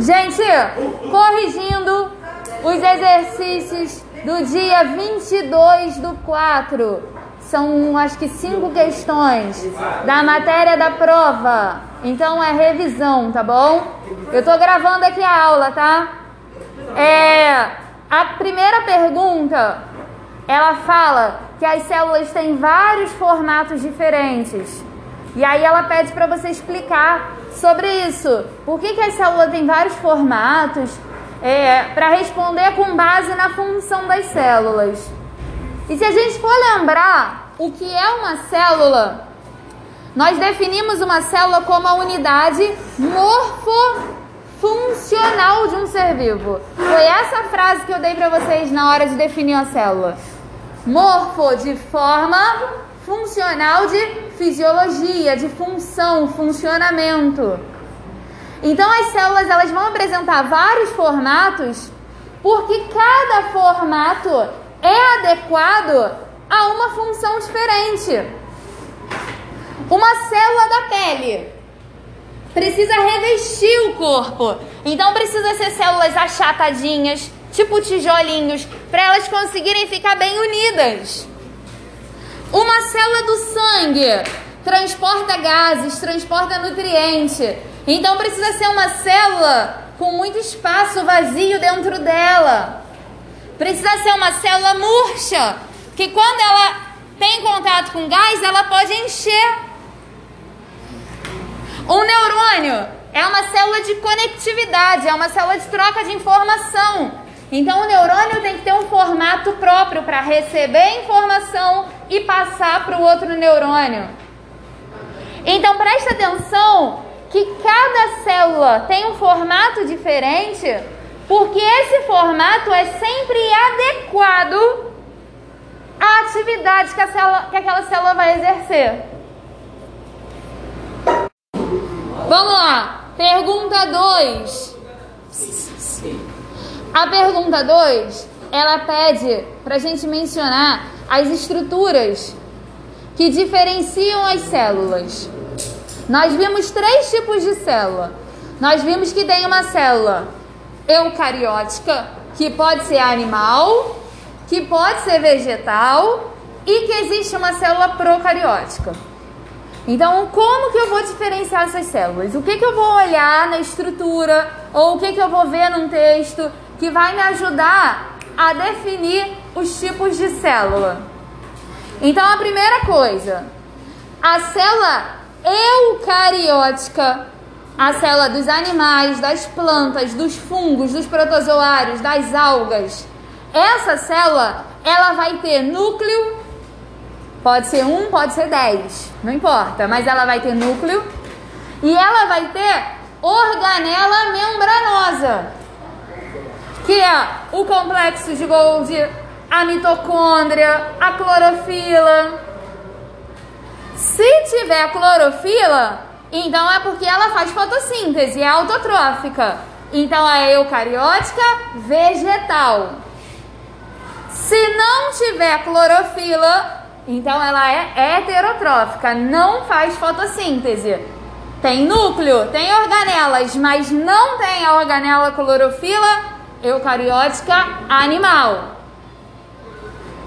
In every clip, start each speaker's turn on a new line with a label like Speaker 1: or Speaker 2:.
Speaker 1: Gente, corrigindo os exercícios do dia 22 do 4. São acho que cinco questões da matéria da prova. Então é revisão, tá bom? Eu tô gravando aqui a aula, tá? É, a primeira pergunta, ela fala que as células têm vários formatos diferentes. E aí ela pede para você explicar sobre isso. Por que, que a célula tem vários formatos? É, para responder com base na função das células. E se a gente for lembrar o que é uma célula, nós definimos uma célula como a unidade morfofuncional de um ser vivo. Foi essa frase que eu dei para vocês na hora de definir a célula. Morfo de forma, funcional de fisiologia, de função, funcionamento. Então as células elas vão apresentar vários formatos, porque cada formato é adequado a uma função diferente. Uma célula da pele precisa revestir o corpo, então precisa ser células achatadinhas, tipo tijolinhos, para elas conseguirem ficar bem unidas. Uma célula do sangue transporta gases, transporta nutriente. Então precisa ser uma célula com muito espaço vazio dentro dela. Precisa ser uma célula murcha, que quando ela tem contato com gás, ela pode encher. Um neurônio é uma célula de conectividade, é uma célula de troca de informação. Então o neurônio tem que ter um formato próprio para receber informação e passar para o outro neurônio. Então presta atenção que cada célula tem um formato diferente, porque esse formato é sempre adequado à atividade que, célula, que aquela célula vai exercer. Vamos lá, pergunta 2. A pergunta 2, ela pede para a gente mencionar as estruturas que diferenciam as células. Nós vimos três tipos de célula. Nós vimos que tem uma célula eucariótica, que pode ser animal, que pode ser vegetal e que existe uma célula procariótica. Então, como que eu vou diferenciar essas células? O que, que eu vou olhar na estrutura ou o que, que eu vou ver num texto que vai me ajudar a definir os tipos de célula? Então, a primeira coisa, a célula eucariótica, a célula dos animais, das plantas, dos fungos, dos protozoários, das algas. Essa célula, ela vai ter núcleo, pode ser um, pode ser dez, não importa, mas ela vai ter núcleo e ela vai ter organela membranosa, que é o complexo de Golgi, a mitocôndria, a clorofila. Se tiver clorofila, então é porque ela faz fotossíntese, é autotrófica. Então é eucariótica vegetal. Se não tiver clorofila, então ela é heterotrófica, não faz fotossíntese. Tem núcleo, tem organelas, mas não tem a organela clorofila eucariótica animal.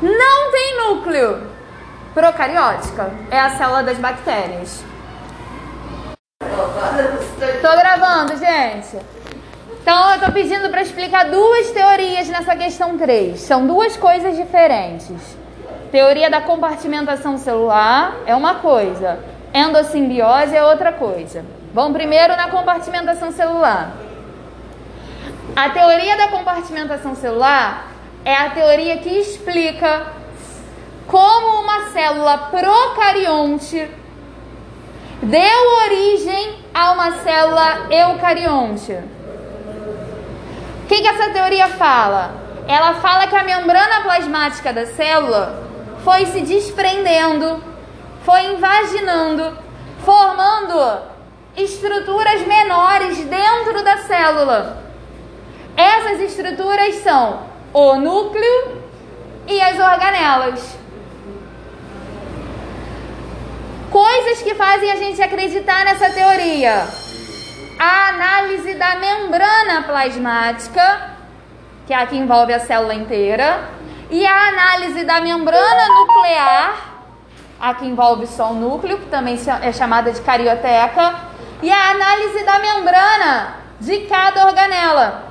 Speaker 1: Não tem núcleo, Procariótica é a célula das bactérias. Tô gravando, gente. Então eu tô pedindo para explicar duas teorias nessa questão 3. São duas coisas diferentes. Teoria da compartimentação celular é uma coisa, endossimbiose é outra coisa. Vamos primeiro na compartimentação celular. A teoria da compartimentação celular é a teoria que explica como uma célula procarionte deu origem a uma célula eucarionte. O que, que essa teoria fala? Ela fala que a membrana plasmática da célula foi se desprendendo, foi invaginando, formando estruturas menores dentro da célula. Essas estruturas são o núcleo e as organelas. Coisas que fazem a gente acreditar nessa teoria. a análise da membrana plasmática, que é a que envolve a célula inteira, e a análise da membrana nuclear, a que envolve só o núcleo, que também é chamada de carioteca, e a análise da membrana de cada organela.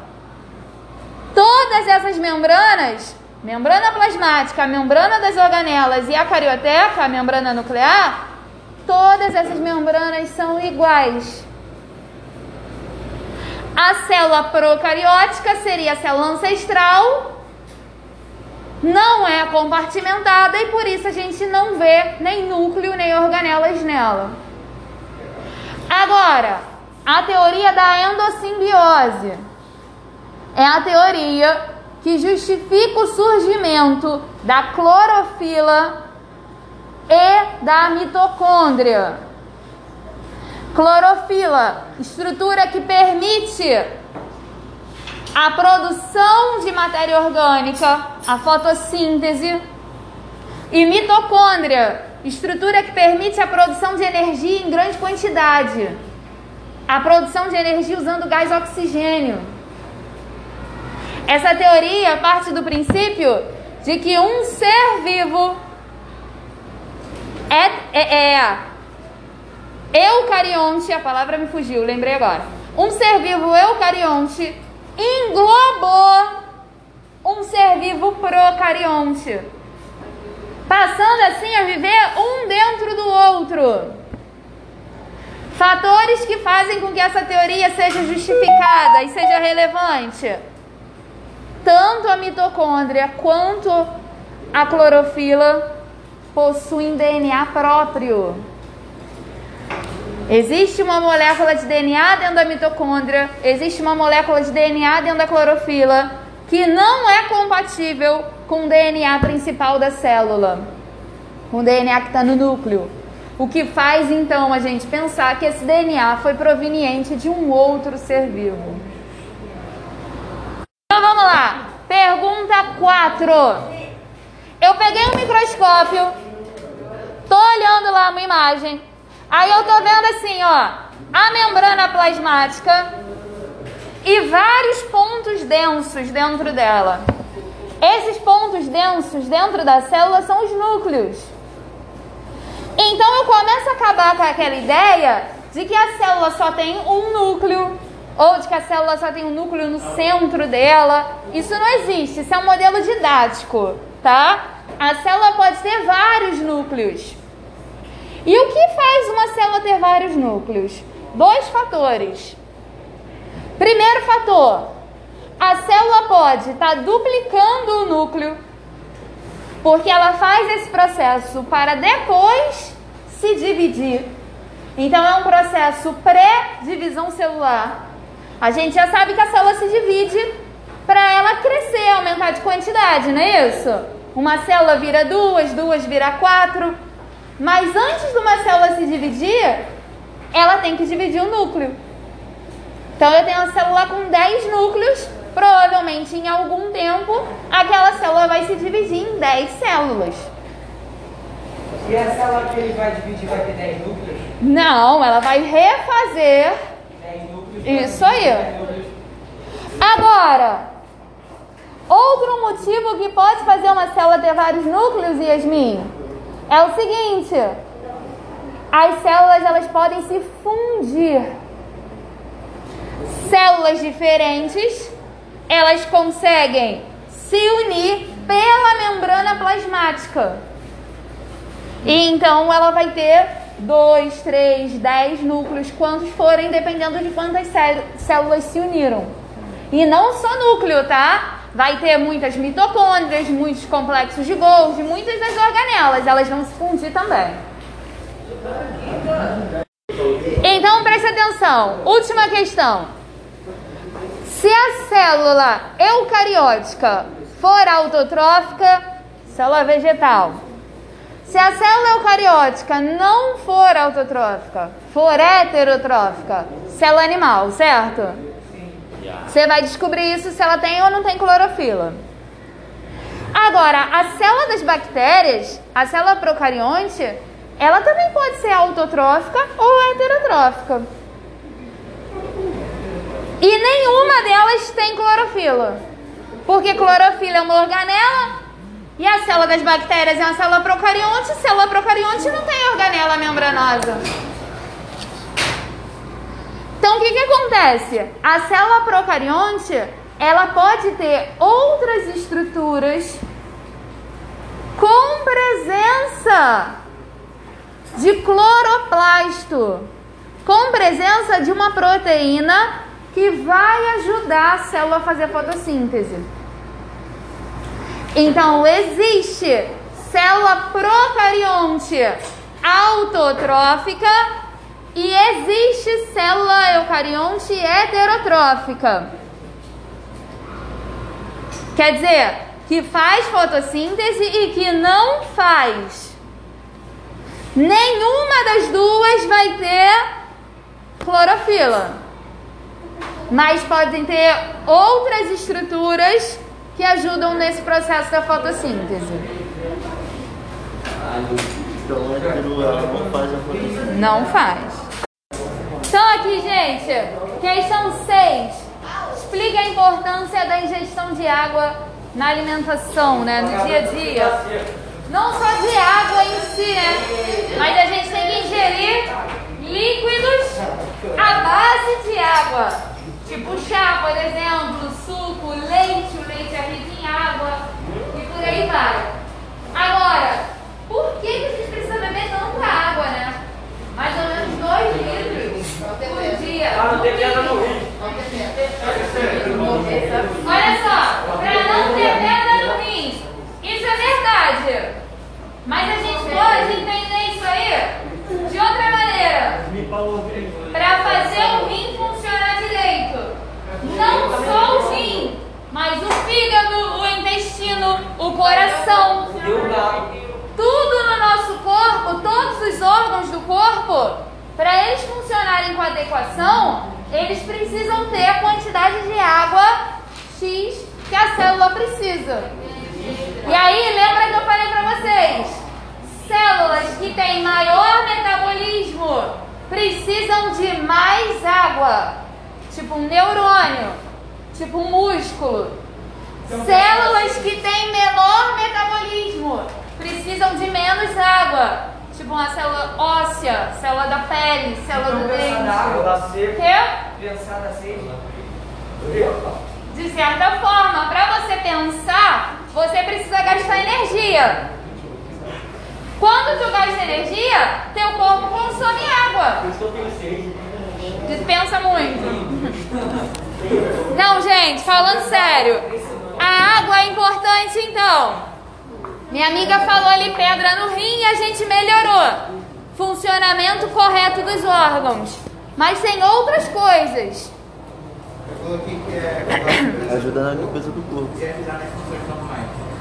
Speaker 1: Todas essas membranas, membrana plasmática, a membrana das organelas e a carioteca, a membrana nuclear, todas essas membranas são iguais. A célula procariótica seria a célula ancestral, não é compartimentada e por isso a gente não vê nem núcleo nem organelas nela. Agora, a teoria da endossimbiose é a teoria que justifica o surgimento da clorofila e da mitocôndria. Clorofila, estrutura que permite a produção de matéria orgânica, a fotossíntese, e mitocôndria, estrutura que permite a produção de energia em grande quantidade, a produção de energia usando gás oxigênio. Essa teoria parte do princípio de que um ser vivo é, é, é eucarionte, a palavra me fugiu, lembrei agora. Um ser vivo eucarionte englobou um ser vivo procarionte, passando assim a viver um dentro do outro. Fatores que fazem com que essa teoria seja justificada e seja relevante. Tanto a mitocôndria quanto a clorofila possuem DNA próprio. Existe uma molécula de DNA dentro da mitocôndria, existe uma molécula de DNA dentro da clorofila que não é compatível com o DNA principal da célula, com o DNA que está no núcleo. O que faz então a gente pensar que esse DNA foi proveniente de um outro ser vivo. Então vamos lá. 4. Eu peguei um microscópio, tô olhando lá uma imagem Aí eu tô vendo assim, ó, a membrana plasmática e vários pontos densos dentro dela. Esses pontos densos dentro da célula são os núcleos. Então eu começo a acabar com aquela ideia de que a célula só tem um núcleo, ou de que a célula só tem um núcleo no centro dela. Isso não existe, isso é um modelo didático, tá? A célula pode ter vários núcleos. E o que faz uma célula ter vários núcleos? Dois fatores. Primeiro fator, a célula pode estar tá duplicando o núcleo, porque ela faz esse processo para depois se dividir. Então é um processo pré-divisão celular. A gente já sabe que a célula se divide para ela crescer, aumentar de quantidade, não é isso? Uma célula vira duas, duas vira quatro. Mas antes de uma célula se dividir, ela tem que dividir o núcleo. Então eu tenho uma célula com 10 núcleos, provavelmente em algum tempo aquela célula vai se dividir em 10 células.
Speaker 2: E a célula que ele vai dividir vai ter 10 núcleos?
Speaker 1: Não, ela vai refazer
Speaker 2: 10 núcleos.
Speaker 1: Isso aí. Agora, outro motivo que pode fazer uma célula ter vários núcleos, Yasmin, é o seguinte: as células elas podem se fundir. Células diferentes, elas conseguem se unir pela membrana plasmática. E então ela vai ter dois, três, dez núcleos, quantos forem, dependendo de quantas células se uniram. E não só núcleo, tá? vai ter muitas mitocôndrias, muitos complexos de Golgi, muitas das organelas, elas vão se fundir também. Então preste atenção, última questão. Se a célula eucariótica for autotrófica, célula vegetal. Se a célula eucariótica não for autotrófica, for heterotrófica, célula animal, certo? Você vai descobrir isso se ela tem ou não tem clorofila. Agora, a célula das bactérias, a célula procarionte, ela também pode ser autotrófica ou heterotrófica. E nenhuma delas tem clorofila. Porque clorofila é uma organela e a célula das bactérias é uma célula procarionte. Célula procarionte não tem organela membranosa. Então o que, que acontece? A célula procarionte ela pode ter outras estruturas com presença de cloroplasto, com presença de uma proteína que vai ajudar a célula a fazer fotossíntese. Então, existe célula procarionte autotrófica e existe célula eucarionte heterotrófica. Quer dizer, que faz fotossíntese e que não faz. Nenhuma das duas vai ter clorofila. Mas podem ter outras estruturas que ajudam nesse processo da fotossíntese. Não faz. Então aqui, gente, questão 6. Explique a importância da ingestão de água na alimentação, né? No dia a dia. Não só de água em si, né? Mas a gente tem que ingerir líquidos à base de água. Tipo chá, por exemplo, suco, leite é rico em água e por aí vai. Agora, por que, que a gente precisa beber tanta água, né? Mais ou menos 2 litros por dia. Ah, não tem pedra no rio. Olha só, para não ter pedra no rim. Isso é verdade. Mas a gente pode entender isso aí de outra maneira. Para fazer o rim funcionar direito. Não só o rim, mas o fígado, o intestino, o coração. Tudo no nosso corpo, todos os órgãos do corpo, para eles funcionarem com adequação, eles precisam ter a quantidade de água X que a célula precisa. E aí, lembra que eu falei para vocês? Células que têm maior metabolismo precisam de mais água, tipo um neurônio, tipo um músculo. Células que têm menor metabolismo precisam de menos água, tipo uma célula óssea, célula da pele, célula do dente. Quê? Pensar na sede. De certa forma, para você pensar, você precisa gastar energia. Quando tu gasta energia, teu corpo consome água. Dispensa muito. Não, gente, falando sério. A água é importante então. Minha amiga falou ali pedra no rim e a gente melhorou. Funcionamento correto dos órgãos. Mas tem outras coisas.
Speaker 3: Ajudar na limpeza do corpo.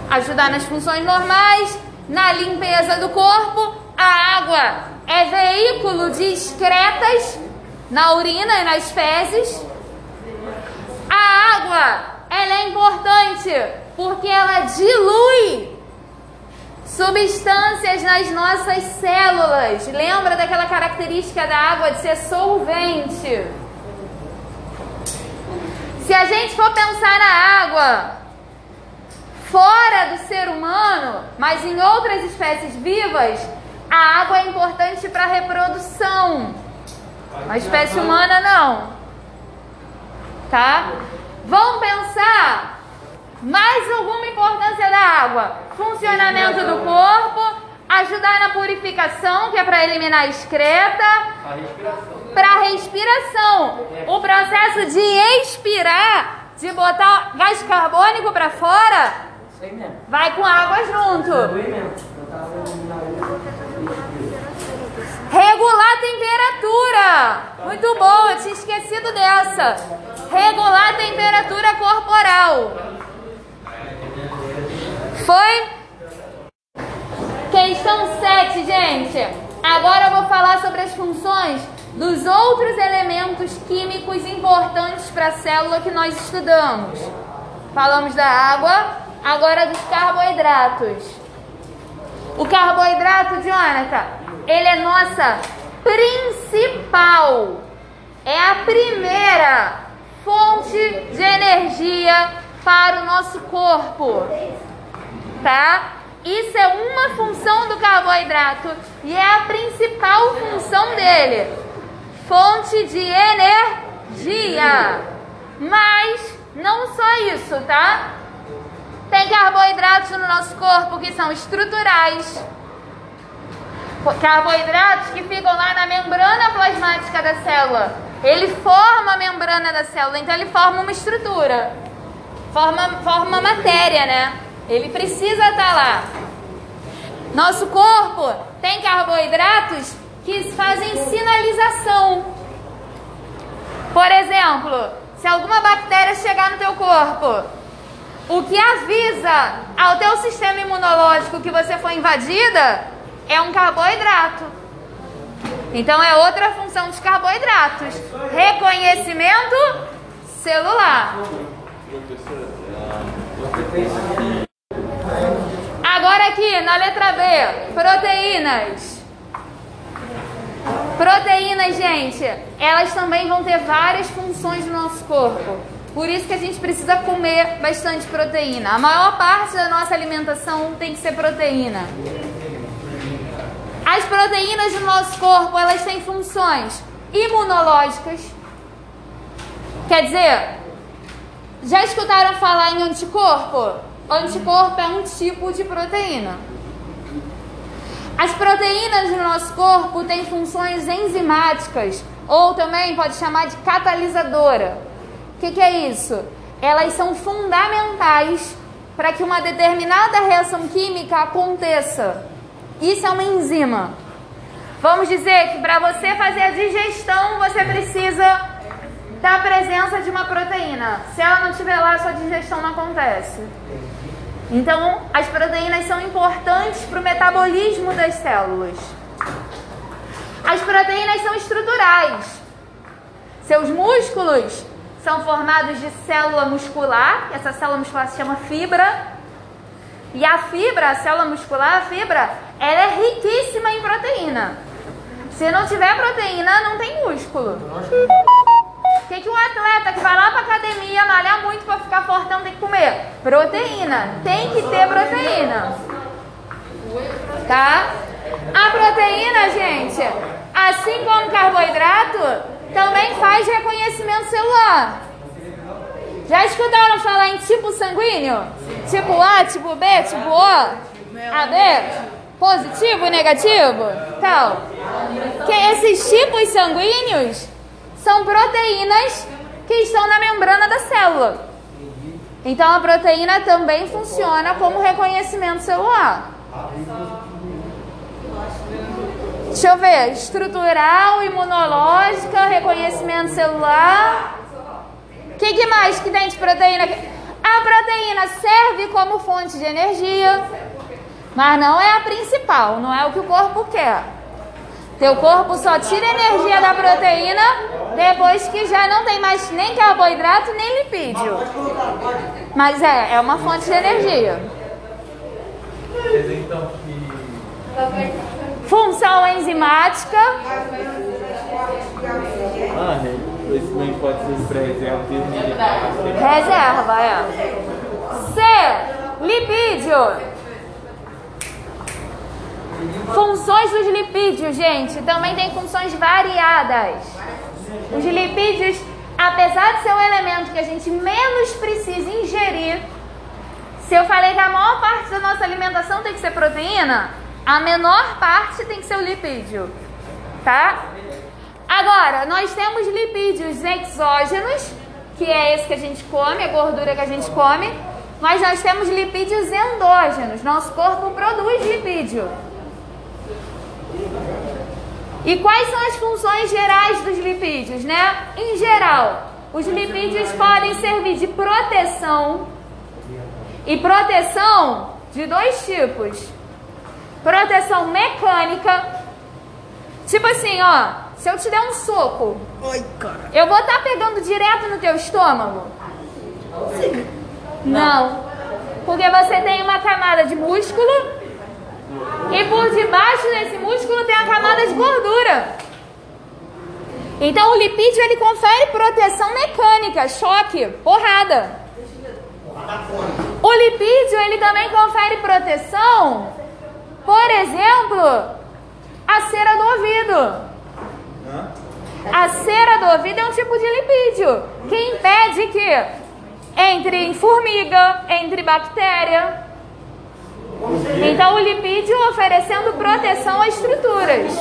Speaker 1: Ajudar nas funções normais, na limpeza do corpo. A água é veículo de excretas na urina e nas fezes. A água, ela é importante porque ela dilui substâncias nas nossas células. Lembra daquela característica da água de ser solvente? Se a gente for pensar na água fora do ser humano, mas em outras espécies vivas, a água é importante para a reprodução. A espécie humana não. Tá? Vamos pensar mais alguma importância da água? Funcionamento do corpo, ajudar na purificação, que é para eliminar a excreta. Para respiração. O processo de expirar, de botar gás carbônico para fora, vai com água junto. Regular a temperatura. Muito bom, eu tinha esquecido dessa. Regular a temperatura corporal. Foi? Questão 7, gente. Agora eu vou falar sobre as funções dos outros elementos químicos importantes para a célula que nós estudamos. Falamos da água, agora dos carboidratos. O carboidrato, Jonathan, ele é nossa principal, é a primeira fonte de energia para o nosso corpo. Tá? Isso é uma função do carboidrato e é a principal função dele. Fonte de energia. Mas não só isso, tá? Tem carboidratos no nosso corpo que são estruturais. Carboidratos que ficam lá na membrana plasmática da célula. Ele forma a membrana da célula, então ele forma uma estrutura. Forma, forma matéria, né? Ele precisa estar lá. Nosso corpo tem carboidratos que fazem sinalização. Por exemplo, se alguma bactéria chegar no teu corpo, o que avisa ao teu sistema imunológico que você foi invadida é um carboidrato. Então é outra função dos carboidratos. Reconhecimento celular. Agora aqui na letra B, proteínas. Proteínas, gente, elas também vão ter várias funções no nosso corpo. Por isso que a gente precisa comer bastante proteína. A maior parte da nossa alimentação tem que ser proteína. As proteínas do nosso corpo, elas têm funções imunológicas. Quer dizer, já escutaram falar em anticorpo? Anticorpo é um tipo de proteína. As proteínas do nosso corpo têm funções enzimáticas, ou também pode chamar de catalisadora. O que, que é isso? Elas são fundamentais para que uma determinada reação química aconteça. Isso é uma enzima. Vamos dizer que para você fazer a digestão, você precisa da presença de uma proteína. Se ela não estiver lá, sua digestão não acontece. Então, as proteínas são importantes para o metabolismo das células. As proteínas são estruturais. Seus músculos são formados de célula muscular, essa célula muscular se chama fibra. E a fibra, a célula muscular, a fibra, ela é riquíssima em proteína. Se não tiver proteína, não tem músculo. O que, que um atleta que vai lá para academia malhar muito para ficar fortão tem que comer? Proteína. Tem que ter proteína. Tá? A proteína, gente, assim como carboidrato, também faz reconhecimento celular. Já escutaram falar em tipo sanguíneo? Tipo A, tipo B, tipo O? AB? Positivo negativo? Tal. Que esses tipos sanguíneos são proteínas que estão na membrana da célula. Então a proteína também funciona como reconhecimento celular. Deixa eu ver, estrutural, imunológica, reconhecimento celular. O que, que mais que tem de proteína? A proteína serve como fonte de energia, mas não é a principal, não é o que o corpo quer. Teu corpo só tira energia da proteína depois que já não tem mais nem carboidrato nem lipídio. Mas é, é uma fonte de energia. Função enzimática.
Speaker 4: Ah, esse também pode ser pré-reserva
Speaker 1: Reserva, é. C. Lipídio. Funções dos lipídios, gente, também tem funções variadas. Os lipídios, apesar de ser um elemento que a gente menos precisa ingerir, se eu falei que a maior parte da nossa alimentação tem que ser proteína, a menor parte tem que ser o lipídio, tá? Agora, nós temos lipídios exógenos, que é esse que a gente come, a gordura que a gente come, mas nós temos lipídios endógenos. Nosso corpo produz lipídio. E quais são as funções gerais dos lipídios, né? Em geral, os lipídios podem servir de proteção e proteção de dois tipos. Proteção mecânica, tipo assim, ó, se eu te der um soco, eu vou estar tá pegando direto no teu estômago? Não. Porque você tem uma camada de músculo e por debaixo desse músculo tem a camada de gordura. Então o lipídio ele confere proteção mecânica, choque, porrada. O lipídio ele também confere proteção, por exemplo, a cera do ouvido. A cera do ouvido é um tipo de lipídio que impede que entre formiga, entre bactéria. Então o lipídio oferecendo proteção às estruturas.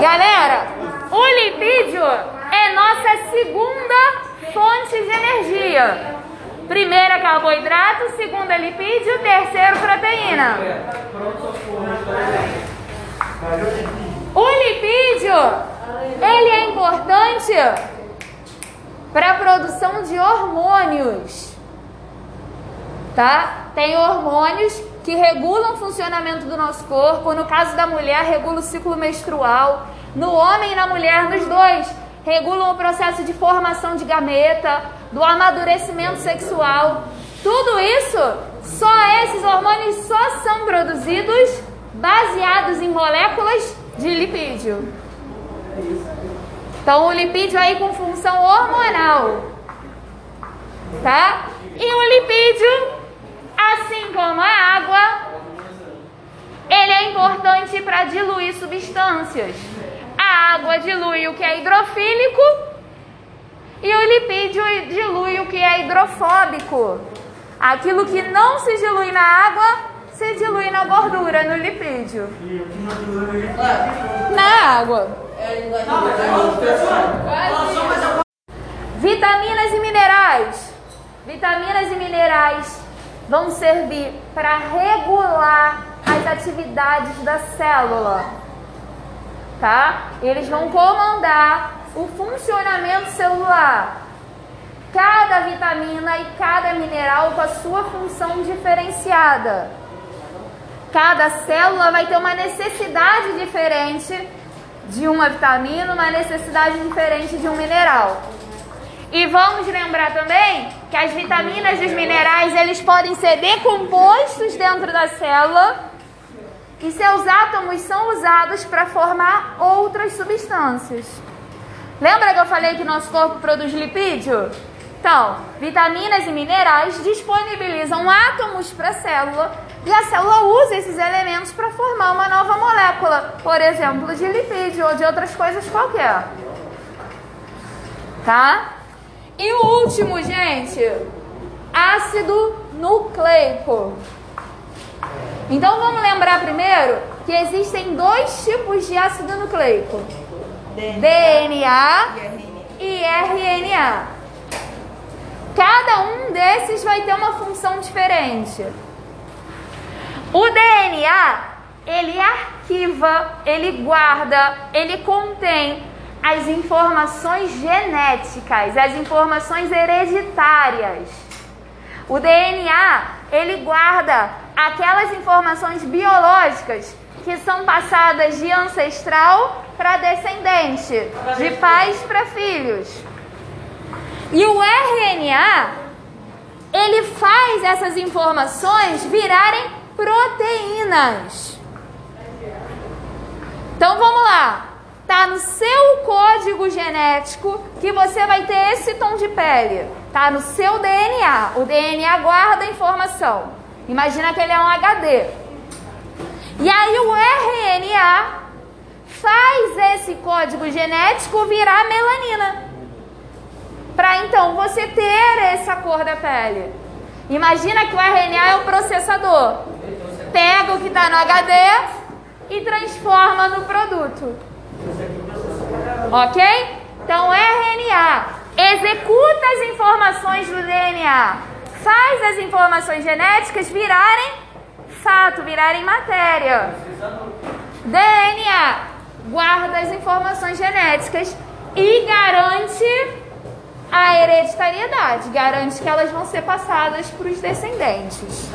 Speaker 1: Galera, o lipídio é nossa segunda fonte de energia. Primeira carboidrato, segunda lipídio, terceiro proteína. O lipídio, ele é importante para a produção de hormônios. Tá? Tem hormônios que regulam o funcionamento do nosso corpo. No caso da mulher, regula o ciclo menstrual. No homem e na mulher, nos dois, regulam o processo de formação de gameta, do amadurecimento sexual. Tudo isso, só esses hormônios só são produzidos baseados em moléculas de lipídio. Então, o lipídio aí com função hormonal, tá? E o lipídio, assim como a água, ele é importante para diluir substâncias. A água dilui o que é hidrofílico e o lipídio dilui o que é hidrofóbico. Aquilo que não se dilui na água se dilui na gordura, no lipídio. Na água. Vitaminas e minerais. Vitaminas e minerais vão servir para regular as atividades da célula. Tá? Eles vão comandar o funcionamento celular. Cada vitamina e cada mineral com a sua função diferenciada. Cada célula vai ter uma necessidade diferente de uma vitamina, uma necessidade diferente de um mineral. E vamos lembrar também que as vitaminas e os minerais eles podem ser decompostos dentro da célula e seus átomos são usados para formar outras substâncias. Lembra que eu falei que nosso corpo produz lipídio? Então, vitaminas e minerais disponibilizam átomos para a célula e a célula usa esses elementos para formar uma nova molécula, por exemplo, de lipídio ou de outras coisas qualquer. Tá? E o último, gente, ácido nucleico. Então vamos lembrar primeiro que existem dois tipos de ácido nucleico: DNA e RNA. Cada um desses vai ter uma função diferente. O DNA, ele arquiva, ele guarda, ele contém as informações genéticas, as informações hereditárias. O DNA, ele guarda aquelas informações biológicas que são passadas de ancestral para descendente, de pais para filhos. E o RNA, ele faz essas informações virarem proteínas. Então vamos lá. Tá no seu código genético que você vai ter esse tom de pele. Tá no seu DNA. O DNA guarda a informação. Imagina que ele é um HD. E aí o RNA faz esse código genético virar melanina. Para então você ter essa cor da pele. Imagina que o RNA é o processador. Pega o que está no HD e transforma no produto. Ok? Então, RNA executa as informações do DNA, faz as informações genéticas virarem fato, virarem matéria. DNA guarda as informações genéticas e garante a hereditariedade, garante que elas vão ser passadas para os descendentes.